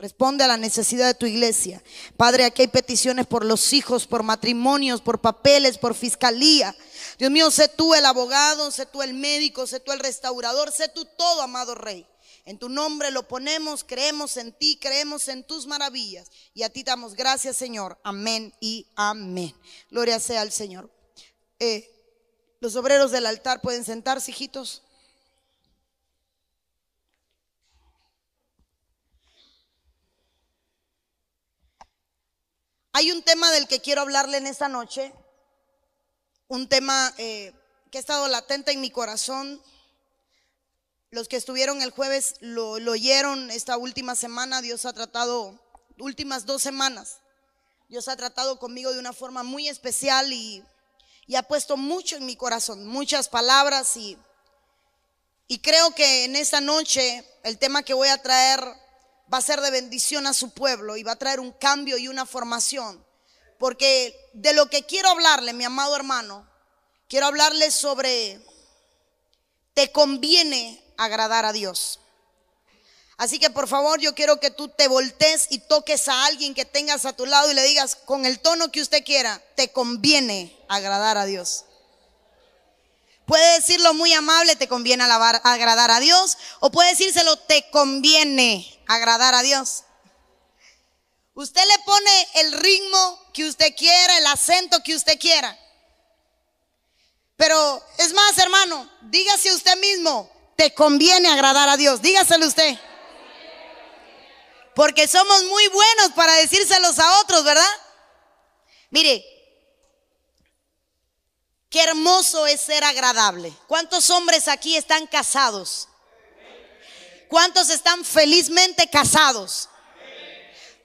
Responde a la necesidad de tu iglesia. Padre, aquí hay peticiones por los hijos, por matrimonios, por papeles, por fiscalía. Dios mío, sé tú el abogado, sé tú el médico, sé tú el restaurador, sé tú todo, amado Rey. En tu nombre lo ponemos, creemos en ti, creemos en tus maravillas. Y a ti damos gracias, Señor. Amén y amén. Gloria sea al Señor. Eh, los obreros del altar pueden sentarse, hijitos. Hay un tema del que quiero hablarle en esta noche, un tema eh, que ha estado latente en mi corazón. Los que estuvieron el jueves lo, oyeron esta última semana, Dios ha tratado, últimas dos semanas, Dios ha tratado conmigo de una forma muy especial y, ha puesto mucho en mi corazón, muchas palabras y creo que en esta noche el tema que voy a traer va a ser de bendición a su pueblo y va a traer un cambio y una formación. Porque de lo que quiero hablarle, mi amado hermano, quiero hablarle sobre, te conviene agradar a Dios. Así que por favor yo quiero que tú te voltees y toques a alguien que tengas a tu lado y le digas con el tono que usted quiera, te conviene agradar a Dios. Puede decirlo muy amable, te conviene agradar a Dios, o puede decírselo, te conviene agradar a Dios. Usted le pone el ritmo que usted quiera, el acento que usted quiera. Pero es más, hermano, dígase usted mismo, te conviene agradar a Dios. Dígaselo usted. Porque somos muy buenos para decírselos a otros, ¿verdad? Mire, qué hermoso es ser agradable. ¿Cuántos hombres aquí están casados? ¿Cuántos están felizmente casados?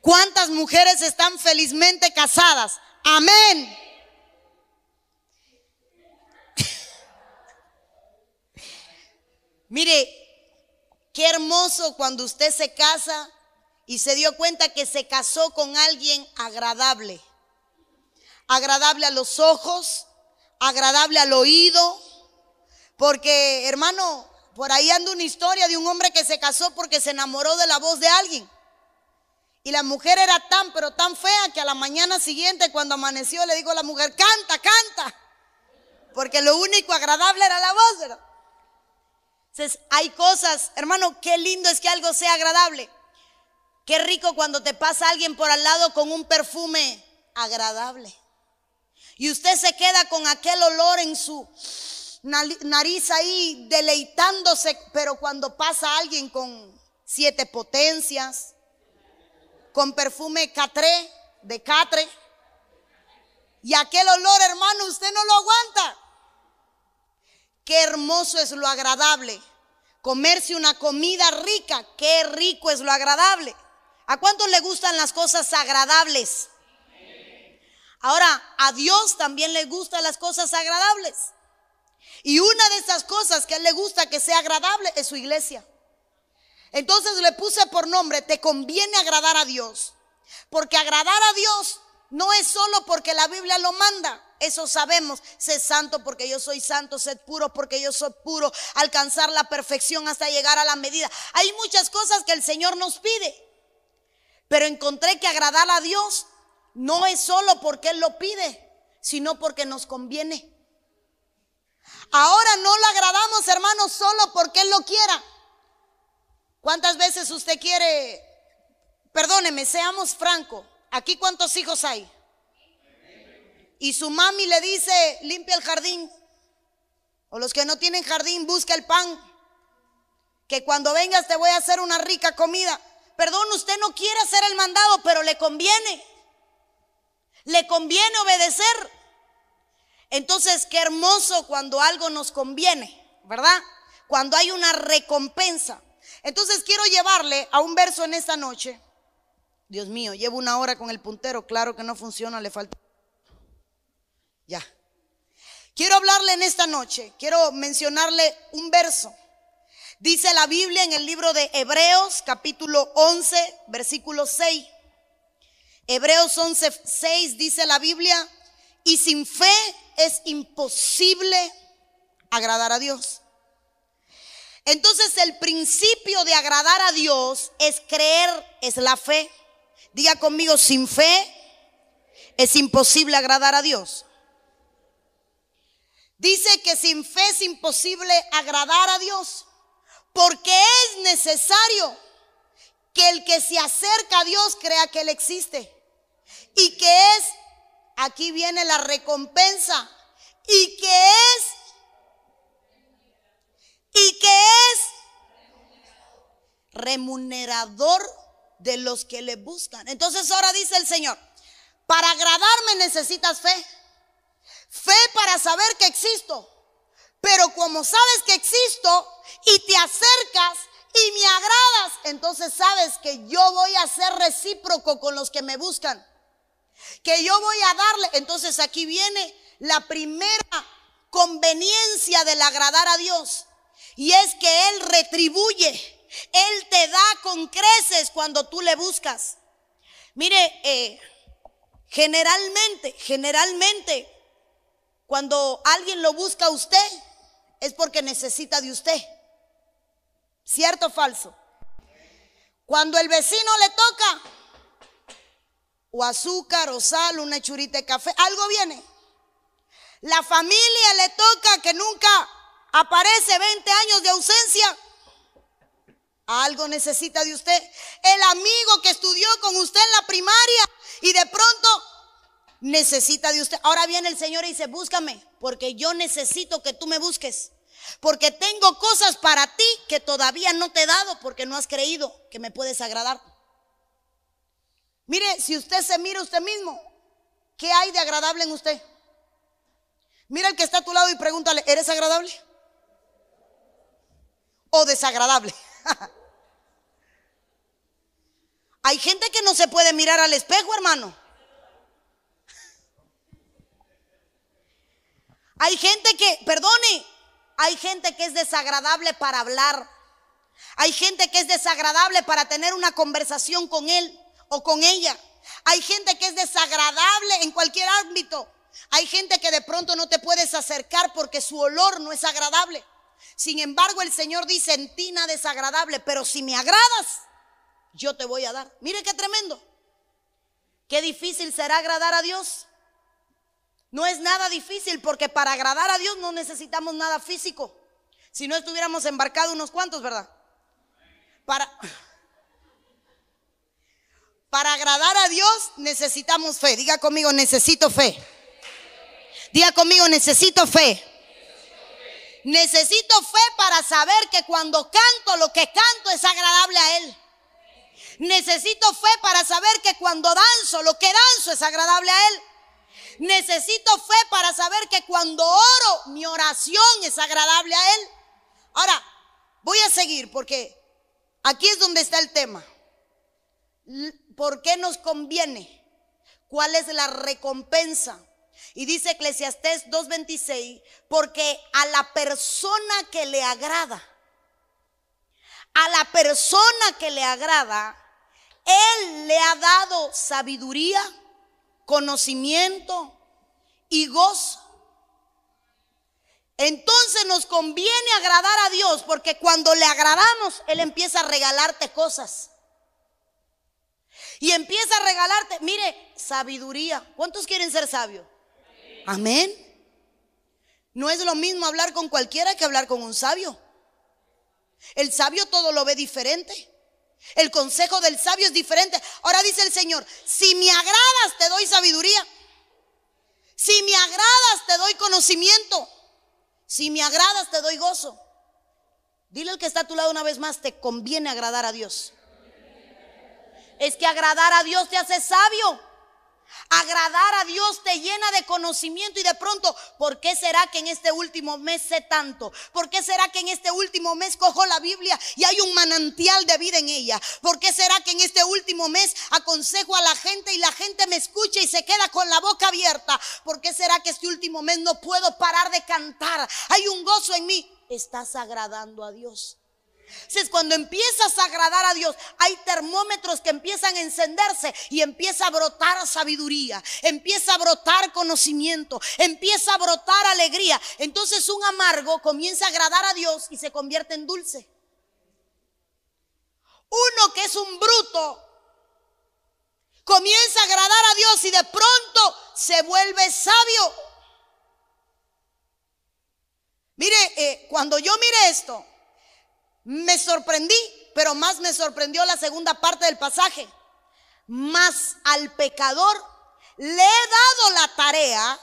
¿Cuántas mujeres están felizmente casadas? Amén. Mire, qué hermoso cuando usted se casa y se dio cuenta que se casó con alguien agradable. Agradable a los ojos, agradable al oído. Porque, hermano, por ahí anda una historia de un hombre que se casó porque se enamoró de la voz de alguien. Y la mujer era tan, pero tan fea que a la mañana siguiente, cuando amaneció, le dijo a la mujer, canta, canta. Porque lo único agradable era la voz. Entonces, hay cosas, hermano, qué lindo es que algo sea agradable. Qué rico cuando te pasa alguien por al lado con un perfume agradable. Y usted se queda con aquel olor en su nariz ahí deleitándose, pero cuando pasa alguien con siete potencias, con perfume catré, de catre, y aquel olor, hermano, usted no lo aguanta. Qué hermoso es lo agradable. Comerse una comida rica, qué rico es lo agradable. ¿A cuántos le gustan las cosas agradables? Ahora, a Dios también le gustan las cosas agradables. Y una de esas cosas que a él le gusta que sea agradable es su iglesia. Entonces le puse por nombre, te conviene agradar a Dios. Porque agradar a Dios no es solo porque la Biblia lo manda. Eso sabemos. Sé santo porque yo soy santo. Sed puro porque yo soy puro. Alcanzar la perfección hasta llegar a la medida. Hay muchas cosas que el Señor nos pide. Pero encontré que agradar a Dios no es solo porque Él lo pide, sino porque nos conviene. Ahora no lo agradamos, hermano, solo porque Él lo quiera. ¿Cuántas veces usted quiere, perdóneme, seamos francos, aquí cuántos hijos hay? Y su mami le dice, limpia el jardín. O los que no tienen jardín, busca el pan. Que cuando vengas te voy a hacer una rica comida. Perdón, usted no quiere hacer el mandado, pero le conviene. Le conviene obedecer. Entonces, qué hermoso cuando algo nos conviene, ¿verdad? Cuando hay una recompensa. Entonces, quiero llevarle a un verso en esta noche. Dios mío, llevo una hora con el puntero, claro que no funciona, le falta. Ya. Quiero hablarle en esta noche, quiero mencionarle un verso. Dice la Biblia en el libro de Hebreos, capítulo 11, versículo 6. Hebreos 11, 6 dice la Biblia, y sin fe es imposible agradar a Dios. Entonces el principio de agradar a Dios es creer, es la fe. Diga conmigo, sin fe es imposible agradar a Dios. Dice que sin fe es imposible agradar a Dios, porque es necesario que el que se acerca a Dios crea que Él existe y que es, aquí viene la recompensa, y que es, y que es remunerador de los que le buscan. Entonces ahora dice el Señor, para agradarme necesitas fe. Fe para saber que existo. Pero como sabes que existo y te acercas y me agradas, entonces sabes que yo voy a ser recíproco con los que me buscan. Que yo voy a darle. Entonces aquí viene la primera conveniencia del agradar a Dios. Y es que Él retribuye. Él te da con creces cuando tú le buscas. Mire, eh, generalmente, generalmente, cuando alguien lo busca a usted, es porque necesita de usted. ¿Cierto o falso? Cuando el vecino le toca, o azúcar, o sal, una churita de café, algo viene. La familia le toca que nunca aparece 20 años de ausencia. Algo necesita de usted. El amigo que estudió con usted en la primaria y de pronto necesita de usted. Ahora viene el Señor y dice, búscame, porque yo necesito que tú me busques. Porque tengo cosas para ti que todavía no te he dado porque no has creído que me puedes agradar. Mire, si usted se mira usted mismo, ¿qué hay de agradable en usted? Mira el que está a tu lado y pregúntale, ¿eres agradable? ¿O desagradable? Hay gente que no se puede mirar al espejo, hermano. Hay gente que, perdone, hay gente que es desagradable para hablar. Hay gente que es desagradable para tener una conversación con él o con ella. Hay gente que es desagradable en cualquier ámbito. Hay gente que de pronto no te puedes acercar porque su olor no es agradable. Sin embargo, el Señor dice, en ti nada desagradable, pero si me agradas, yo te voy a dar. Mire qué tremendo. Qué difícil será agradar a Dios. No es nada difícil porque para agradar a Dios no necesitamos nada físico. Si no estuviéramos embarcados unos cuantos, ¿verdad? Para, para agradar a Dios necesitamos fe. Diga conmigo, necesito fe. Diga conmigo, necesito fe. Necesito fe para saber que cuando canto lo que canto es agradable a Él. Necesito fe para saber que cuando danzo lo que danzo es agradable a Él. Necesito fe para saber que cuando oro, mi oración es agradable a Él. Ahora, voy a seguir porque aquí es donde está el tema. ¿Por qué nos conviene? ¿Cuál es la recompensa? Y dice Eclesiastés 2.26, porque a la persona que le agrada, a la persona que le agrada, Él le ha dado sabiduría, conocimiento y gozo. Entonces nos conviene agradar a Dios porque cuando le agradamos, Él empieza a regalarte cosas. Y empieza a regalarte, mire, sabiduría. ¿Cuántos quieren ser sabios? Amén. No es lo mismo hablar con cualquiera que hablar con un sabio. El sabio todo lo ve diferente. El consejo del sabio es diferente. Ahora dice el Señor, si me agradas te doy sabiduría. Si me agradas te doy conocimiento. Si me agradas te doy gozo. Dile al que está a tu lado una vez más, te conviene agradar a Dios. Es que agradar a Dios te hace sabio. Agradar a Dios te llena de conocimiento y de pronto, ¿por qué será que en este último mes sé tanto? ¿Por qué será que en este último mes cojo la Biblia y hay un manantial de vida en ella? ¿Por qué será que en este último mes aconsejo a la gente y la gente me escucha y se queda con la boca abierta? ¿Por qué será que este último mes no puedo parar de cantar? Hay un gozo en mí. Estás agradando a Dios. Entonces, cuando empiezas a agradar a Dios, hay termómetros que empiezan a encenderse y empieza a brotar sabiduría, empieza a brotar conocimiento, empieza a brotar alegría. Entonces, un amargo comienza a agradar a Dios y se convierte en dulce. Uno que es un bruto comienza a agradar a Dios y de pronto se vuelve sabio. Mire, eh, cuando yo mire esto, me sorprendí, pero más me sorprendió la segunda parte del pasaje. Más al pecador le he dado la tarea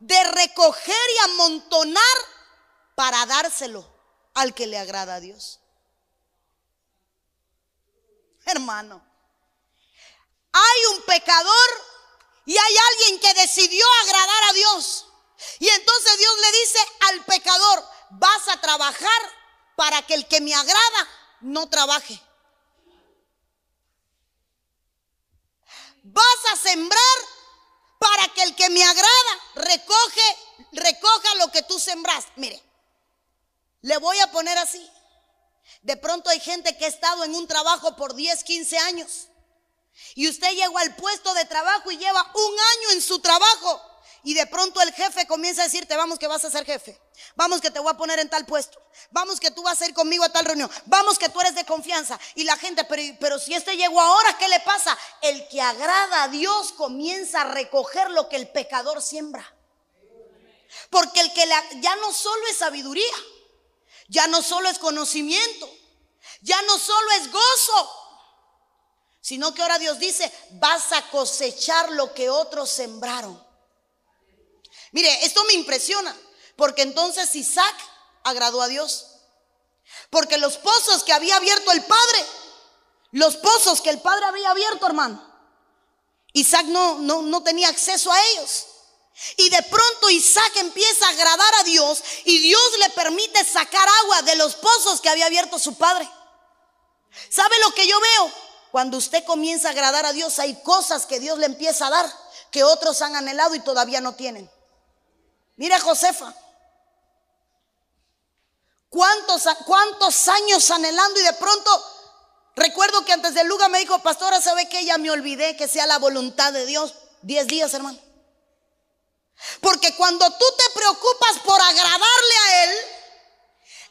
de recoger y amontonar para dárselo al que le agrada a Dios. Hermano, hay un pecador y hay alguien que decidió agradar a Dios. Y entonces Dios le dice al pecador, vas a trabajar para que el que me agrada no trabaje. Vas a sembrar para que el que me agrada recoge, recoja lo que tú sembras. Mire, le voy a poner así. De pronto hay gente que ha estado en un trabajo por 10, 15 años. Y usted llegó al puesto de trabajo y lleva un año en su trabajo. Y de pronto el jefe comienza a decirte, vamos que vas a ser jefe, vamos que te voy a poner en tal puesto, vamos que tú vas a ir conmigo a tal reunión, vamos que tú eres de confianza. Y la gente, pero, pero si este llegó ahora, ¿qué le pasa? El que agrada a Dios comienza a recoger lo que el pecador siembra. Porque el que ya no solo es sabiduría, ya no solo es conocimiento, ya no solo es gozo, sino que ahora Dios dice, vas a cosechar lo que otros sembraron. Mire, esto me impresiona, porque entonces Isaac agradó a Dios. Porque los pozos que había abierto el padre, los pozos que el padre había abierto, hermano, Isaac no, no, no tenía acceso a ellos. Y de pronto Isaac empieza a agradar a Dios y Dios le permite sacar agua de los pozos que había abierto su padre. ¿Sabe lo que yo veo? Cuando usted comienza a agradar a Dios, hay cosas que Dios le empieza a dar que otros han anhelado y todavía no tienen. Mira Josefa. ¿Cuántos, ¿Cuántos años anhelando y de pronto recuerdo que antes de lugar me dijo, pastora, ¿sabe que Ya me olvidé que sea la voluntad de Dios. Diez días, hermano. Porque cuando tú te preocupas por agradarle a Él,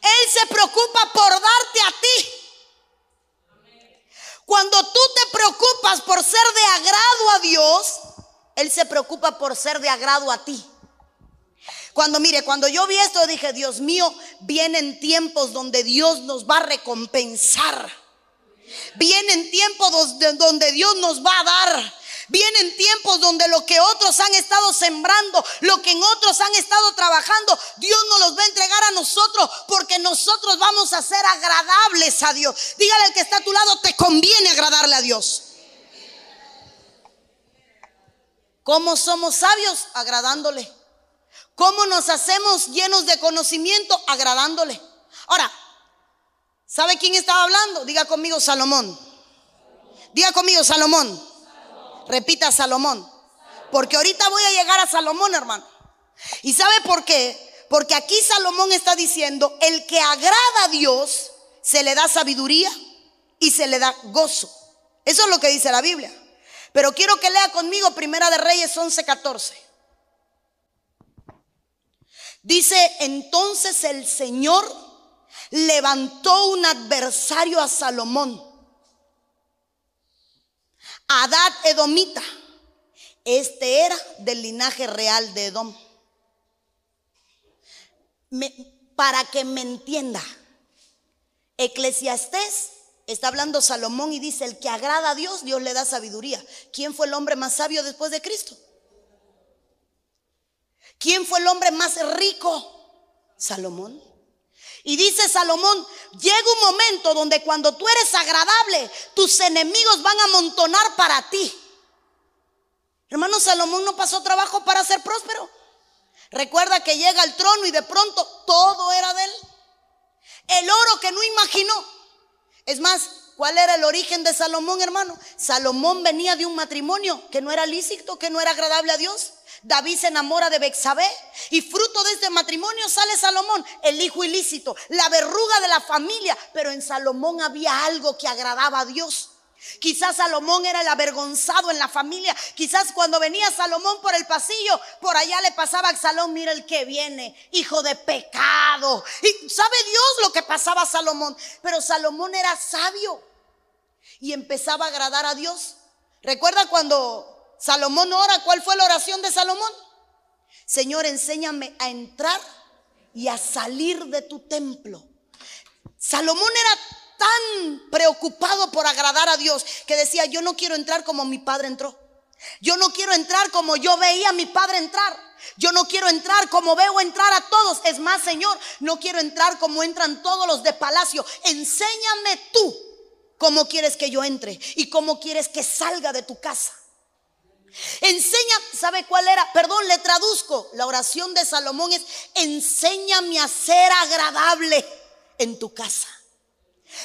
Él se preocupa por darte a ti. Cuando tú te preocupas por ser de agrado a Dios, Él se preocupa por ser de agrado a ti. Cuando mire, cuando yo vi esto dije, Dios mío, vienen tiempos donde Dios nos va a recompensar. Vienen tiempos donde Dios nos va a dar. Vienen tiempos donde lo que otros han estado sembrando, lo que en otros han estado trabajando, Dios nos los va a entregar a nosotros porque nosotros vamos a ser agradables a Dios. Dígale al que está a tu lado, te conviene agradarle a Dios. ¿Cómo somos sabios? Agradándole. ¿Cómo nos hacemos llenos de conocimiento? Agradándole. Ahora, ¿sabe quién estaba hablando? Diga conmigo Salomón. Diga conmigo Salomón. Repita Salomón. Porque ahorita voy a llegar a Salomón, hermano. ¿Y sabe por qué? Porque aquí Salomón está diciendo, el que agrada a Dios, se le da sabiduría y se le da gozo. Eso es lo que dice la Biblia. Pero quiero que lea conmigo Primera de Reyes 11:14. Dice, entonces el Señor levantó un adversario a Salomón. Adad Edomita. Este era del linaje real de Edom. para que me entienda, Eclesiastés está hablando Salomón y dice, el que agrada a Dios, Dios le da sabiduría. ¿Quién fue el hombre más sabio después de Cristo? ¿Quién fue el hombre más rico? Salomón. Y dice Salomón, llega un momento donde cuando tú eres agradable, tus enemigos van a amontonar para ti. Hermano, Salomón no pasó trabajo para ser próspero. Recuerda que llega al trono y de pronto todo era de él. El oro que no imaginó. Es más, ¿Cuál era el origen de Salomón, hermano? Salomón venía de un matrimonio que no era lícito, que no era agradable a Dios. David se enamora de Bexabé y fruto de este matrimonio sale Salomón, el hijo ilícito, la verruga de la familia, pero en Salomón había algo que agradaba a Dios. Quizás Salomón era el avergonzado en la familia. Quizás cuando venía Salomón por el pasillo, por allá le pasaba a Salomón, mira el que viene, hijo de pecado. Y sabe Dios lo que pasaba a Salomón. Pero Salomón era sabio y empezaba a agradar a Dios. ¿Recuerda cuando Salomón ora? ¿Cuál fue la oración de Salomón? Señor, enséñame a entrar y a salir de tu templo. Salomón era tan preocupado por agradar a Dios que decía, yo no quiero entrar como mi padre entró. Yo no quiero entrar como yo veía a mi padre entrar. Yo no quiero entrar como veo entrar a todos. Es más, Señor, no quiero entrar como entran todos los de palacio. Enséñame tú cómo quieres que yo entre y cómo quieres que salga de tu casa. Enseña, ¿sabe cuál era? Perdón, le traduzco. La oración de Salomón es, enséñame a ser agradable en tu casa.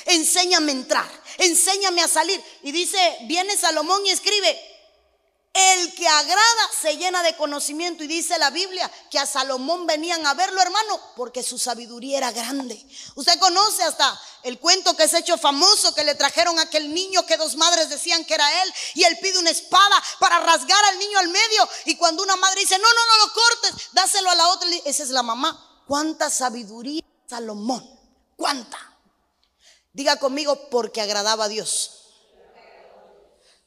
Enséñame a entrar, enséñame a salir. Y dice, viene Salomón y escribe, el que agrada se llena de conocimiento. Y dice la Biblia que a Salomón venían a verlo, hermano, porque su sabiduría era grande. Usted conoce hasta el cuento que es hecho famoso, que le trajeron a aquel niño que dos madres decían que era él. Y él pide una espada para rasgar al niño al medio. Y cuando una madre dice, no, no, no lo cortes, dáselo a la otra. Esa es la mamá. ¿Cuánta sabiduría Salomón? ¿Cuánta? Diga conmigo, porque agradaba a Dios.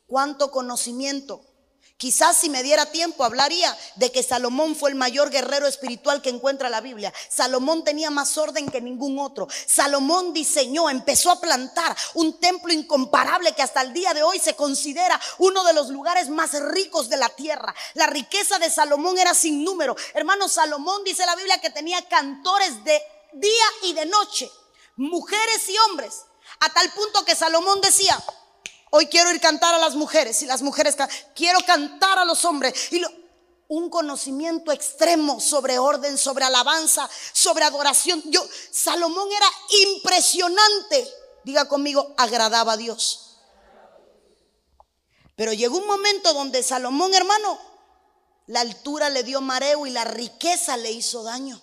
¿Cuánto conocimiento? Quizás si me diera tiempo hablaría de que Salomón fue el mayor guerrero espiritual que encuentra la Biblia. Salomón tenía más orden que ningún otro. Salomón diseñó, empezó a plantar un templo incomparable que hasta el día de hoy se considera uno de los lugares más ricos de la tierra. La riqueza de Salomón era sin número. Hermano, Salomón dice la Biblia que tenía cantores de día y de noche mujeres y hombres, a tal punto que Salomón decía, hoy quiero ir cantar a las mujeres y las mujeres, quiero cantar a los hombres. Y un conocimiento extremo sobre orden, sobre alabanza, sobre adoración. Yo, Salomón era impresionante. Diga conmigo, agradaba a Dios. Pero llegó un momento donde Salomón, hermano, la altura le dio mareo y la riqueza le hizo daño.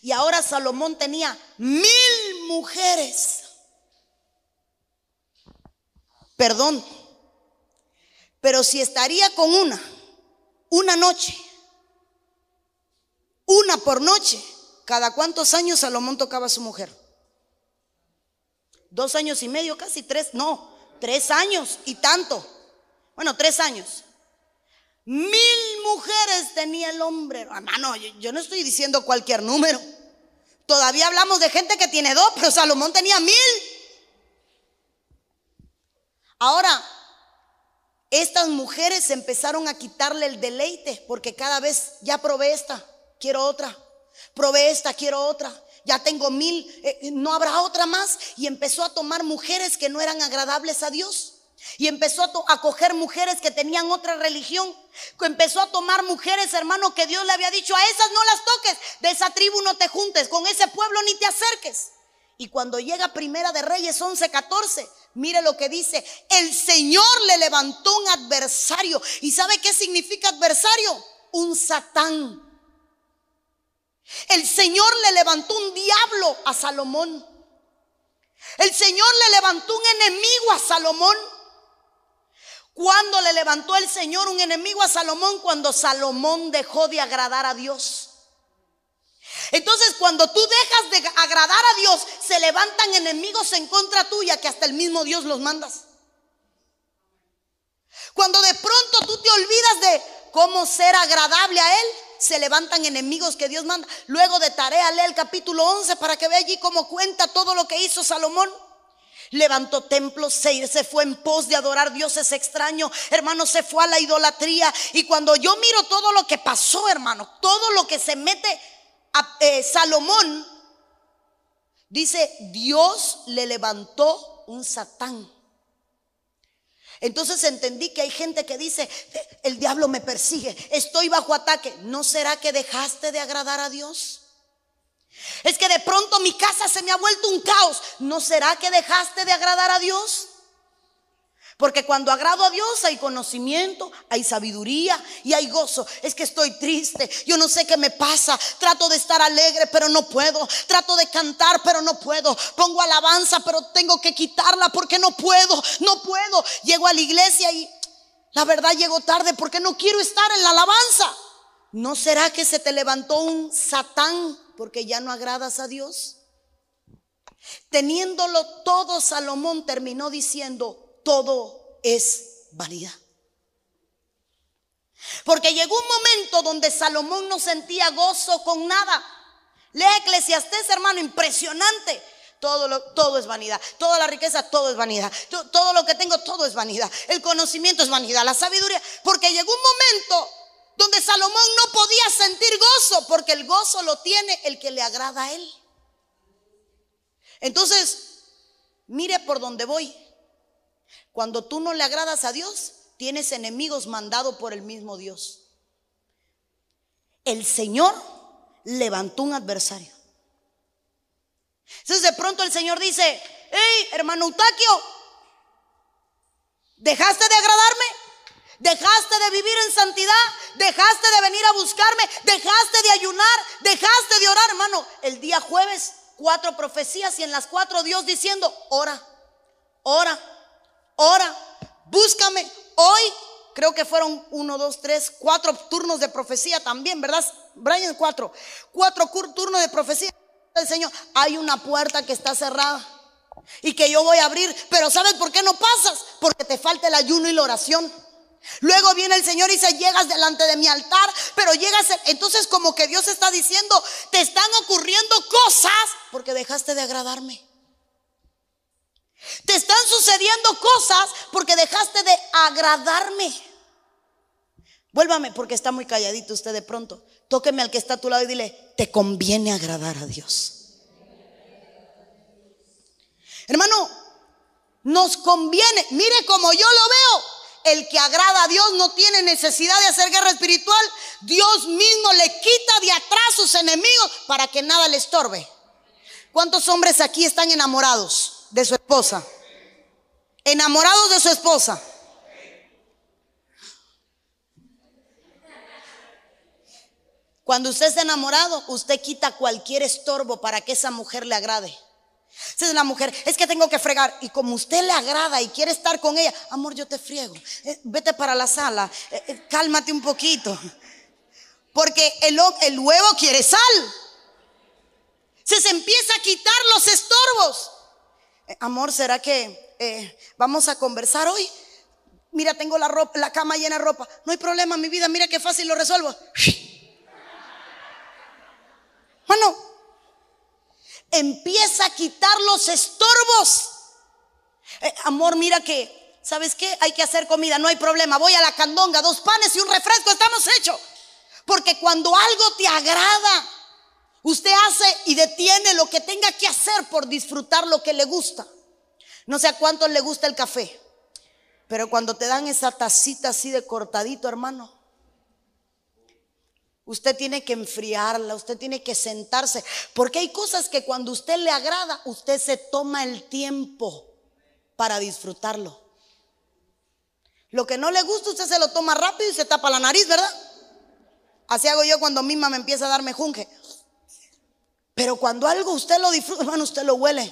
Y ahora Salomón tenía mil mujeres. Perdón. Pero si estaría con una, una noche, una por noche, ¿cada cuántos años Salomón tocaba a su mujer? Dos años y medio, casi tres, no, tres años y tanto. Bueno, tres años. Mil mujeres tenía el hombre. Hermano, yo, no estoy diciendo cualquier número. Todavía hablamos de gente que tiene dos, pero Salomón tenía mil. Ahora, estas mujeres empezaron a quitarle el deleite porque cada vez ya probé esta, quiero otra. Probé esta, quiero otra. Ya tengo mil, eh, no habrá otra más. Y empezó a tomar mujeres que no eran agradables a Dios. Y empezó a, coger mujeres que tenían otra religión. Empezó a tomar mujeres, hermano, que Dios le había dicho, a esas no las toques, de esa tribu no te juntes, con ese pueblo ni te acerques. Y cuando llega Primera de Reyes 11, 14, mire lo que dice, el Señor le levantó un adversario. ¿Y sabe qué significa adversario? Un satán. El Señor le levantó un diablo a Salomón. El Señor le levantó un enemigo a Salomón. ¿Cuándo le levantó el Señor un enemigo a Salomón? Cuando Salomón dejó de agradar a Dios. Entonces, cuando tú dejas de agradar a Dios, se levantan enemigos en contra tuya que hasta el mismo Dios los mandas. Cuando de pronto tú te olvidas de cómo ser agradable a Él, se levantan enemigos que Dios manda. Luego de tarea, lee el capítulo 11 para que vea allí cómo cuenta todo lo que hizo Salomón. Levantó templos, se, se fue en pos de adorar dioses extraños, hermano, se fue a la idolatría. Y cuando yo miro todo lo que pasó, hermano, todo lo que se mete eh, Salomón, dice, Dios le levantó un satán. Entonces entendí que hay gente que dice, el diablo me persigue, estoy bajo ataque. ¿No será que dejaste de agradar a Dios? Es que de pronto mi casa se me ha vuelto un caos. ¿No será que dejaste de agradar a Dios? Porque cuando agrado a Dios hay conocimiento, hay sabiduría y hay gozo. Es que estoy triste, yo no sé qué me pasa. Trato de estar alegre, pero no puedo. Trato de cantar, pero no puedo. Pongo alabanza, pero tengo que quitarla porque no puedo, no puedo. Llego a la iglesia y la verdad llego tarde porque no quiero estar en la alabanza. ¿No será que se te levantó un satán porque ya no agradas a Dios? Teniéndolo todo, Salomón terminó diciendo, todo es vanidad. Porque llegó un momento donde Salomón no sentía gozo con nada. Lea Eclesiastés, hermano, impresionante. Todo, todo es vanidad. Toda la riqueza, todo es vanidad. Todo, todo lo que tengo, todo es vanidad. El conocimiento es vanidad. La sabiduría. Porque llegó un momento donde Salomón no podía sentir gozo, porque el gozo lo tiene el que le agrada a él. Entonces, mire por dónde voy. Cuando tú no le agradas a Dios, tienes enemigos mandados por el mismo Dios. El Señor levantó un adversario. Entonces de pronto el Señor dice, hey, hermano Utaquio, ¿dejaste de agradarme? ¿Dejaste de vivir en santidad? ¿Dejaste de venir a buscarme? ¿Dejaste de ayunar? ¿Dejaste de orar, hermano? El día jueves, cuatro profecías y en las cuatro Dios diciendo, ora, ora, ora, búscame. Hoy creo que fueron uno, dos, tres, cuatro turnos de profecía también, ¿verdad? Brian, cuatro. Cuatro turnos de profecía del Señor. Hay una puerta que está cerrada y que yo voy a abrir, pero ¿sabes por qué no pasas? Porque te falta el ayuno y la oración. Luego viene el Señor y dice, llegas delante de mi altar, pero llegas, entonces como que Dios está diciendo, te están ocurriendo cosas porque dejaste de agradarme. Te están sucediendo cosas porque dejaste de agradarme. Vuélvame porque está muy calladito usted de pronto. Tóqueme al que está a tu lado y dile, te conviene agradar a Dios. Hermano, nos conviene. Mire como yo lo veo. El que agrada a Dios no tiene necesidad de hacer guerra espiritual. Dios mismo le quita de atrás sus enemigos para que nada le estorbe. ¿Cuántos hombres aquí están enamorados? De su esposa. Enamorados de su esposa. Cuando usted está enamorado, usted quita cualquier estorbo para que esa mujer le agrade. Si es la mujer, es que tengo que fregar. Y como usted le agrada y quiere estar con ella, amor, yo te friego. Eh, vete para la sala, eh, eh, cálmate un poquito. Porque el, huevo quiere sal. Se empieza a quitar los estorbos. Eh, amor, ¿será que eh, vamos a conversar hoy? Mira, tengo la, ropa, la cama llena de ropa. No hay problema, mi vida, mira qué fácil lo resuelvo. Bueno, empieza a quitar los estorbos. Eh, amor, mira que, ¿sabes qué? Hay que hacer comida, no hay problema. Voy a la candonga, dos panes y un refresco, estamos hechos. Porque cuando algo te agrada, Usted hace y detiene lo que tenga que hacer por disfrutar lo que le gusta. No sé a cuántos le gusta el café, pero cuando te dan esa tacita así de cortadito, hermano, usted tiene que enfriarla, usted tiene que sentarse, porque hay cosas que cuando usted le agrada, usted se toma el tiempo para disfrutarlo. Lo que no le gusta, usted se lo toma rápido y se tapa la nariz, ¿verdad? Así hago yo cuando misma me empieza a darme junge. Pero cuando algo usted lo disfruta, hermano, usted lo huele.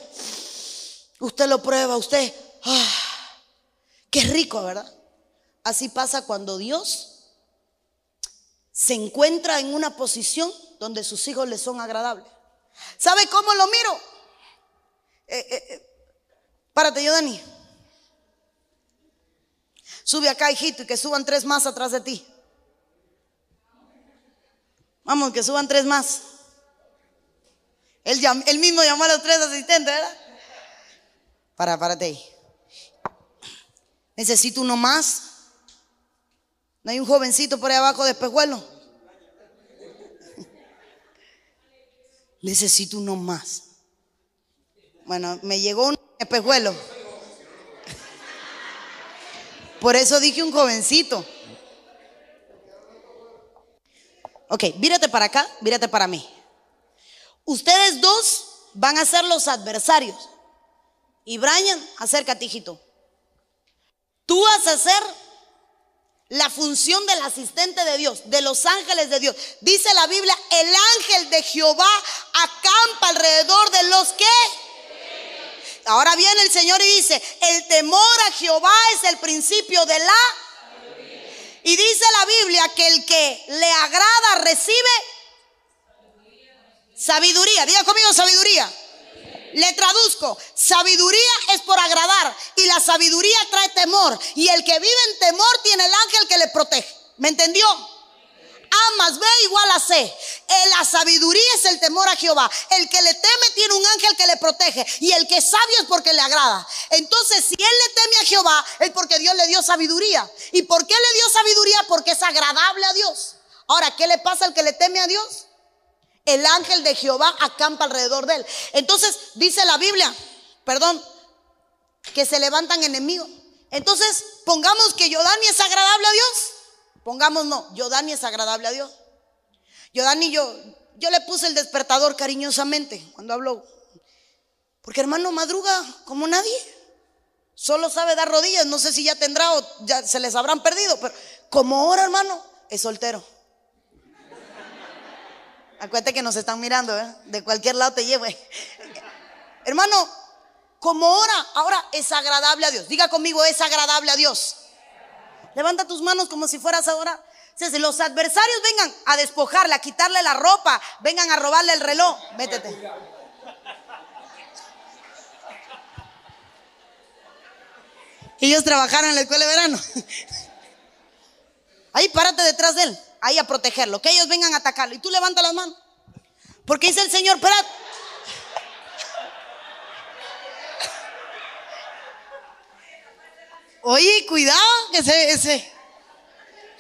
Usted lo prueba, usted. Ah, qué rico, ¿verdad? Así pasa cuando Dios se encuentra en una posición donde sus hijos le son agradables. ¿Sabe cómo lo miro? Eh, eh, eh, párate yo, Dani. Sube acá, hijito, y que suban tres más atrás de ti. Vamos, que suban tres más. Él, mismo llamó a los tres asistentes, ¿verdad? Para, párate ahí. Necesito uno más. ¿No hay un jovencito por ahí abajo de espejuelo? Necesito uno más. Bueno, me llegó un espejuelo. Por eso dije un jovencito. Ok, vírate para acá, vírate para mí. Ustedes dos van a ser los adversarios. Y Brian, acércate, hijito. Tú vas a ser la función del asistente de Dios, de los ángeles de Dios. Dice la Biblia, el ángel de Jehová acampa alrededor de los que... Ahora viene el Señor y dice, el temor a Jehová es el principio de la... Y dice la Biblia que el que le agrada recibe sabiduría. Diga conmigo sabiduría. Le traduzco, sabiduría es por agradar y la sabiduría trae temor y el que vive en temor tiene el ángel que le protege. ¿Me entendió? A más B igual a C. Eh, la sabiduría es el temor a Jehová. El que le teme tiene un ángel que le protege. Y el que es sabio es porque le agrada. Entonces, si él le teme a Jehová, es porque Dios le dio sabiduría. ¿Y por qué le dio sabiduría? Porque es agradable a Dios. Ahora, ¿qué le pasa al que le teme a Dios? El ángel de Jehová acampa alrededor de él. Entonces, dice la Biblia, perdón, que se levantan enemigos. Entonces, pongamos que Yodani es agradable a Dios. Pongamos no, Yodani es agradable a Dios. Yodani yo, yo le puse el despertador cariñosamente cuando habló. Porque hermano madruga como nadie. Solo sabe dar rodillas. No sé si ya tendrá o ya se les habrán perdido. Pero como ahora, hermano, es soltero. Acuérdate que nos están mirando, ¿eh? De cualquier lado te llevo. Hermano, como ahora, ahora es agradable a Dios. Diga conmigo, es agradable a Dios. Levanta tus manos como si fueras ahora. Si los adversarios vengan a despojarle, a quitarle la ropa, vengan a robarle el reloj, métete. Ellos trabajaron en la escuela de verano. Ahí párate detrás de él, ahí a protegerlo, que ellos vengan a atacarlo. Y tú levanta las manos. Porque dice el Señor, espérate. Oye, cuidado, que ese, ese.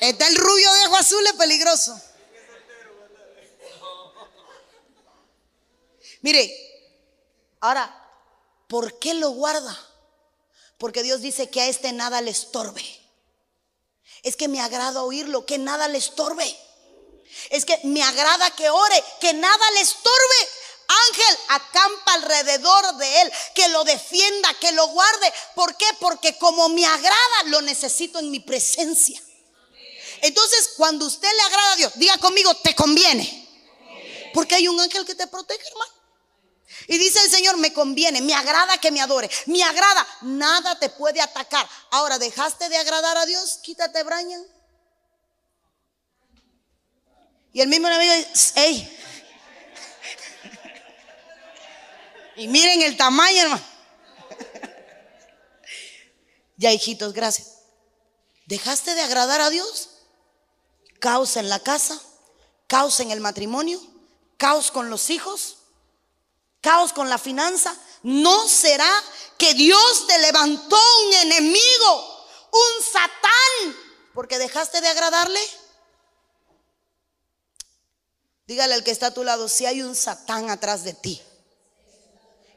Está el rubio de ojo azul, es peligroso. Mire, ahora, ¿por qué lo guarda? Porque Dios dice que a este nada le estorbe. Es que me agrada oírlo, que nada le estorbe. Es que me agrada que ore, que nada le estorbe. Ángel acampa alrededor de él, que lo defienda, que lo guarde. ¿Por qué? Porque como me agrada, lo necesito en mi presencia. Entonces, cuando usted le agrada a Dios, diga conmigo, te conviene. Porque hay un ángel que te protege, hermano. Y dice el Señor, me conviene, me agrada que me adore, me agrada, nada te puede atacar. Ahora, ¿dejaste de agradar a Dios? Quítate, Brian. Y el mismo enemigo dice, hey, Y miren el tamaño, hermano. ya, hijitos, gracias. ¿Dejaste de agradar a Dios? Caos en la casa, caos en el matrimonio, caos con los hijos, caos con la finanza. ¿No será que Dios te levantó un enemigo, un satán, porque dejaste de agradarle? Dígale al que está a tu lado, si hay un satán atrás de ti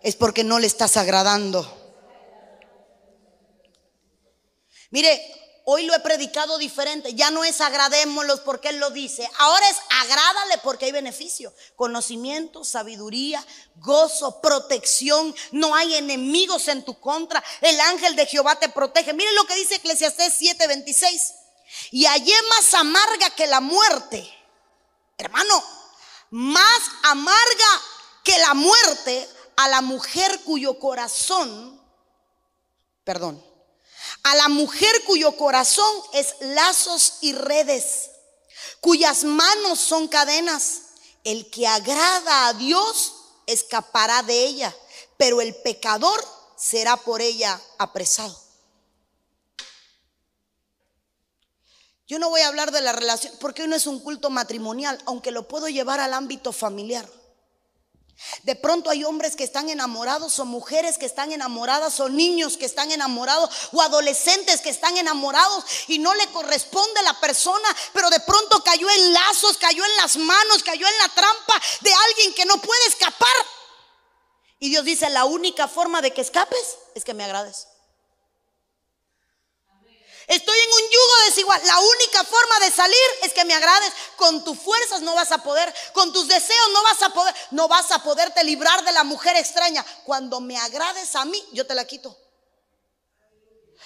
es porque no le estás agradando. Mire, hoy lo he predicado diferente. Ya no es agradémoslos porque Él lo dice. Ahora es agrádale porque hay beneficio. Conocimiento, sabiduría, gozo, protección. No hay enemigos en tu contra. El ángel de Jehová te protege. Mire lo que dice Eclesiastés 7:26. Y hallé más amarga que la muerte. Hermano, más amarga que la muerte a la mujer cuyo corazón, perdón, a la mujer cuyo corazón es lazos y redes, cuyas manos son cadenas. El que agrada a Dios escapará de ella, pero el pecador será por ella apresado. Yo no voy a hablar de la relación, porque hoy no es un culto matrimonial, aunque lo puedo llevar al ámbito familiar. De pronto hay hombres que están enamorados o mujeres que están enamoradas o niños que están enamorados o adolescentes que están enamorados y no le corresponde a la persona, pero de pronto cayó en lazos, cayó en las manos, cayó en la trampa de alguien que no puede escapar. Y Dios dice, la única forma de que escapes es que me agrades. Estoy en un yugo igual. La única forma de salir es que me agrades. Con tus fuerzas no vas a poder. Con tus deseos no vas a poder. No vas a poderte librar de la mujer extraña. Cuando me agrades a mí, yo te la quito.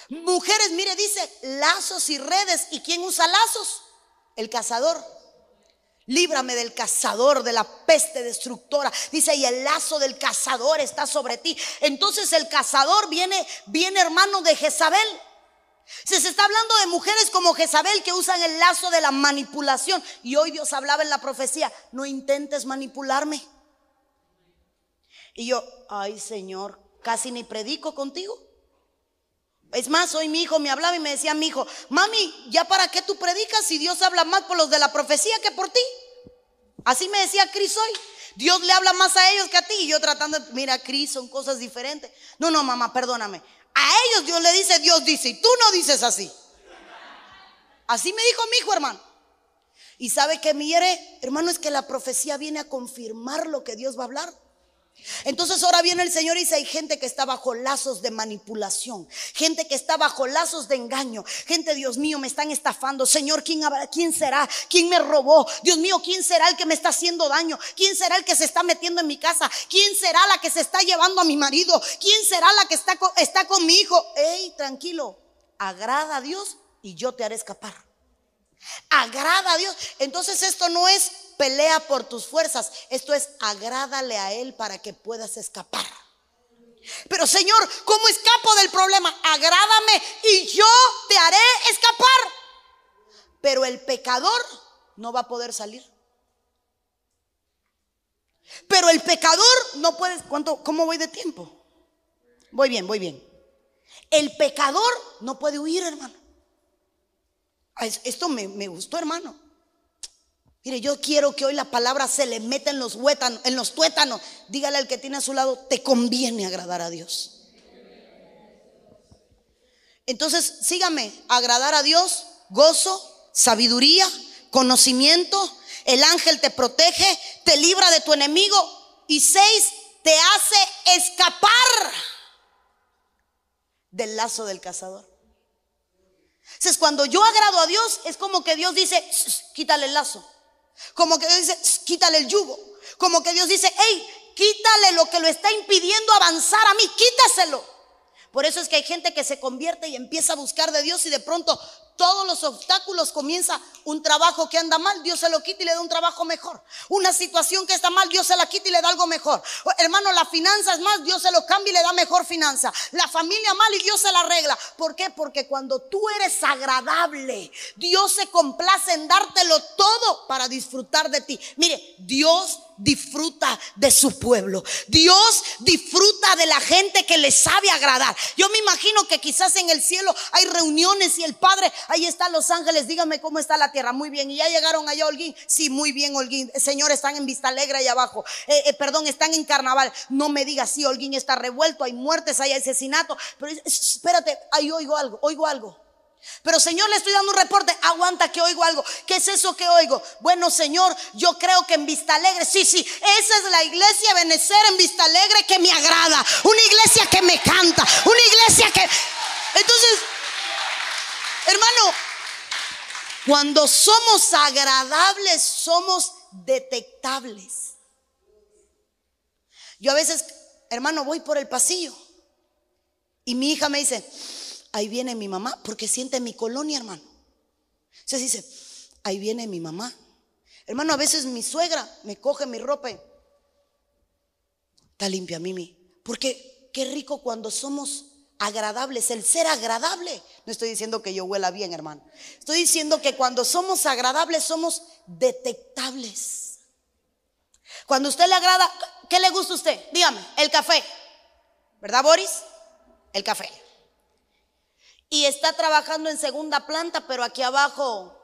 Mujeres, mire, dice lazos y redes. ¿Y quién usa lazos? El cazador. Líbrame del cazador, de la peste destructora. Dice, y el lazo del cazador está sobre ti. Entonces el cazador viene, viene hermano de Jezabel. Se, se está hablando de mujeres como Jezabel que usan el lazo de la manipulación. Y hoy Dios hablaba en la profecía, no intentes manipularme. Y yo, ay Señor, casi ni predico contigo. Es más, hoy mi hijo me hablaba y me decía mi hijo, mami, ¿ya para qué tú predicas si Dios habla más por los de la profecía que por ti? Así me decía Cris hoy. Dios le habla más a ellos que a ti. Y yo tratando, mira, Cris, son cosas diferentes. No, no, mamá, perdóname. A ellos Dios le dice, Dios dice, y tú no dices así. Así me dijo mi hijo, hermano. Y sabe que mire, hermano, es que la profecía viene a confirmar lo que Dios va a hablar. Entonces ahora viene el Señor y dice, hay gente que está bajo lazos de manipulación, gente que está bajo lazos de engaño, gente, Dios mío, me están estafando. Señor, ¿quién, ¿quién será? ¿Quién me robó? Dios mío, ¿quién será el que me está haciendo daño? ¿Quién será el que se está metiendo en mi casa? ¿Quién será la que se está llevando a mi marido? ¿Quién será la que está con, está con mi hijo? Ey, tranquilo, agrada a Dios y yo te haré escapar. Agrada a Dios. Entonces esto no es pelea por tus fuerzas. Esto es agrádale a Él para que puedas escapar. Pero Señor, ¿cómo escapo del problema? Agrádame y yo te haré escapar. Pero el pecador no va a poder salir. Pero el pecador no puede. ¿Cuánto? ¿Cómo voy de tiempo? Voy bien, voy bien. El pecador no puede huir, hermano. Esto me, me gustó, hermano. Mire, yo quiero que hoy la palabra se le meta en los, huétanos, en los tuétanos. Dígale al que tiene a su lado, te conviene agradar a Dios. Entonces, sígame, agradar a Dios, gozo, sabiduría, conocimiento. El ángel te protege, te libra de tu enemigo. Y seis, te hace escapar del lazo del cazador. Entonces, cuando yo agrado a Dios, es como que Dios dice, quítale el lazo. Como que Dios dice, quítale el yugo. Como que Dios dice, hey, quítale lo que lo está impidiendo avanzar a mí, quítaselo. Por eso es que hay gente que se convierte y empieza a buscar de Dios y de pronto todos los obstáculos comienza un trabajo que anda mal, Dios se lo quita y le da un trabajo mejor. Una situación que está mal, Dios se la quita y le da algo mejor. Hermano, la finanza es más, Dios se lo cambia y le da mejor finanza. La familia mal y Dios se la arregla. ¿Por qué? Porque cuando tú eres agradable, Dios se complace en dártelo todo para disfrutar de ti. Mire, Dios disfruta de su pueblo. Dios disfruta de la gente que le sabe agradar. Yo me imagino que quizás en el cielo hay reuniones y el Padre, ahí están los ángeles, dígame cómo está la tierra. Muy bien. ¿Y ya llegaron allá Holguín? Sí, muy bien Holguín. Señor, están en Vista Alegre ahí abajo. Eh, eh, perdón, están en Carnaval. No me digas, sí, Holguín está revuelto, hay muertes, hay asesinato. Pero espérate, ahí oigo algo, oigo algo. Pero Señor, le estoy dando un reporte. Aguanta que oigo algo. ¿Qué es eso que oigo? Bueno, Señor, yo creo que en Vista Alegre, sí, sí, esa es la iglesia Benecer en Vista Alegre que me agrada. Una iglesia que me canta. Una iglesia que... Entonces, hermano, cuando somos agradables, somos detectables. Yo a veces, hermano, voy por el pasillo y mi hija me dice, ahí viene mi mamá, porque siente mi colonia, hermano. Se dice, ahí viene mi mamá. Hermano, a veces mi suegra me coge mi ropa. Está limpia, Mimi. Porque qué rico cuando somos agradables, el ser agradable. No estoy diciendo que yo huela bien, hermano. Estoy diciendo que cuando somos agradables somos detectables. Cuando usted le agrada, ¿qué le gusta a usted? Dígame, el café. ¿Verdad, Boris? El café y está trabajando en segunda planta, pero aquí abajo,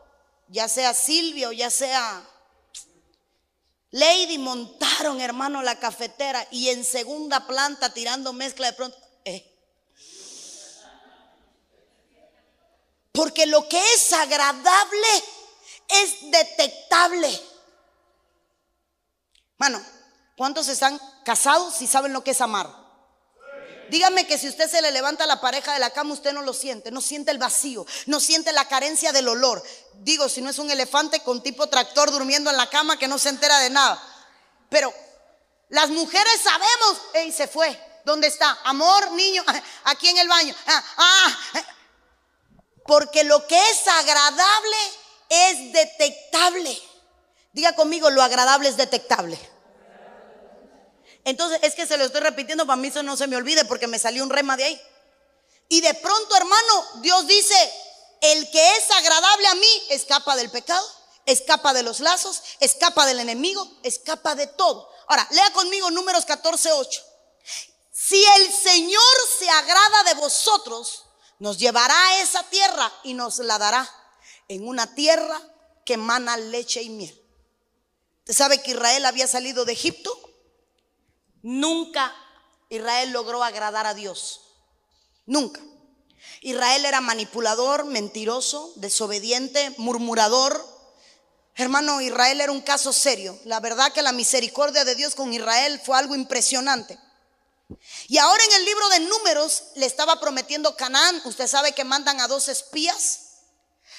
ya sea Silvio, ya sea Lady, montaron, hermano, la cafetera y en segunda planta tirando mezcla de pronto. Eh. Porque lo que es agradable es detectable. Mano, ¿cuántos están casados y saben lo que es amar? Dígame que si usted se le levanta la pareja de la cama, usted no lo siente, no siente el vacío, no siente la carencia del olor. Digo, si no es un elefante con tipo tractor durmiendo en la cama que no se entera de nada. Pero las mujeres sabemos, y se fue. ¿Dónde está? Amor, niño, aquí en el baño. Ah, ah, porque lo que es agradable es detectable. Diga conmigo, lo agradable es detectable. Entonces es que se lo estoy repitiendo, para mí eso no se me olvide porque me salió un rema de ahí. Y de pronto, hermano, Dios dice, el que es agradable a mí escapa del pecado, escapa de los lazos, escapa del enemigo, escapa de todo. Ahora, lea conmigo números 14, 8. Si el Señor se agrada de vosotros, nos llevará a esa tierra y nos la dará en una tierra que emana leche y miel. ¿Usted sabe que Israel había salido de Egipto? Nunca Israel logró agradar a Dios. Nunca. Israel era manipulador, mentiroso, desobediente, murmurador. Hermano, Israel era un caso serio. La verdad que la misericordia de Dios con Israel fue algo impresionante. Y ahora en el libro de números le estaba prometiendo Canaán. Usted sabe que mandan a dos espías.